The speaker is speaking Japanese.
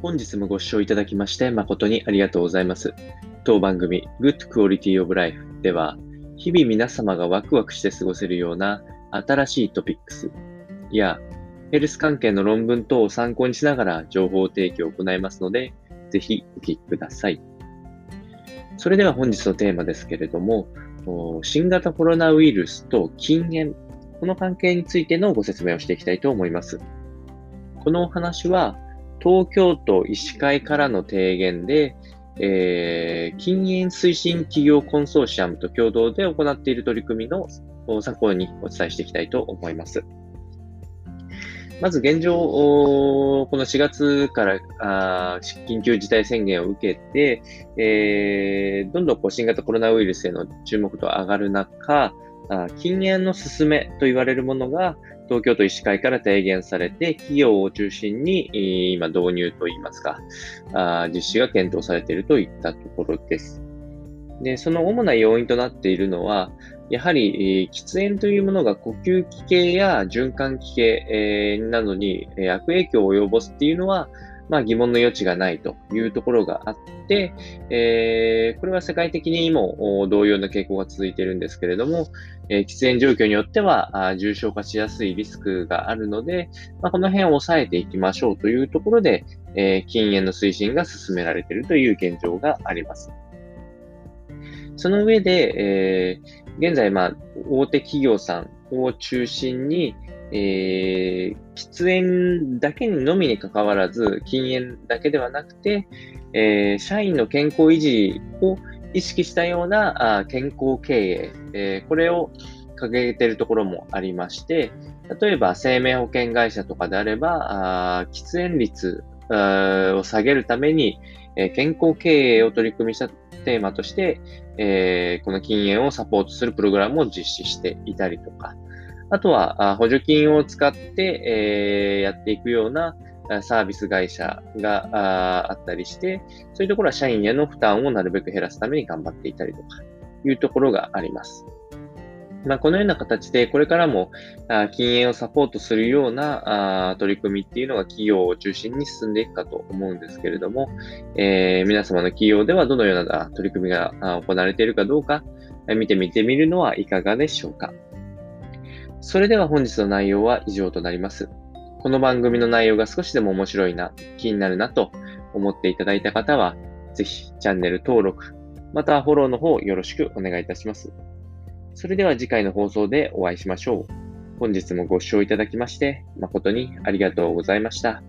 本日もご視聴いただきまして誠にありがとうございます。当番組 Good Quality of Life では、日々皆様がワクワクして過ごせるような新しいトピックスやヘルス関係の論文等を参考にしながら情報提供を行いますので、ぜひお聞きください。それでは本日のテーマですけれども、新型コロナウイルスと禁煙、この関係についてのご説明をしていきたいと思います。このお話は、東京都医師会からの提言で、えー、禁煙推進企業コンソーシアムと共同で行っている取り組みの参考にお伝えしていきたいと思います。まず現状、この4月からあ緊急事態宣言を受けて、えー、どんどんこう新型コロナウイルスへの注目度が上がる中、禁煙の進めと言われるものが東京都医師会から提言されて、企業を中心に今導入といいますか、実施が検討されているといったところです。で、その主な要因となっているのは、やはり、喫煙というものが呼吸器系や循環器系、などに悪影響を及ぼすっていうのは、まあ、疑問の余地がないというところがあって、えー、これは世界的にも同様の傾向が続いているんですけれども、えー、喫煙状況によっては重症化しやすいリスクがあるので、まあ、この辺を抑えていきましょうというところで、えー、禁煙の推進が進められているという現状があります。その上で、え、現在、まあ、大手企業さんを中心に、えー、喫煙だけにのみにかかわらず、禁煙だけではなくて、えー、社員の健康維持を意識したようなあ健康経営、えー、これを掲げているところもありまして、例えば生命保険会社とかであれば、あ喫煙率を下げるために、え、健康経営を取り組みしたテーマとして、え、この禁煙をサポートするプログラムを実施していたりとか、あとは、補助金を使って、え、やっていくようなサービス会社があったりして、そういうところは社員への負担をなるべく減らすために頑張っていたりとか、いうところがあります。まあ、このような形で、これからも禁煙をサポートするような取り組みっていうのが企業を中心に進んでいくかと思うんですけれども、えー、皆様の企業ではどのような取り組みが行われているかどうか、見てみてみるのはいかがでしょうか。それでは本日の内容は以上となります。この番組の内容が少しでも面白いな、気になるなと思っていただいた方は、ぜひチャンネル登録、またフォローの方よろしくお願いいたします。それでは次回の放送でお会いしましょう。本日もご視聴いただきまして誠にありがとうございました。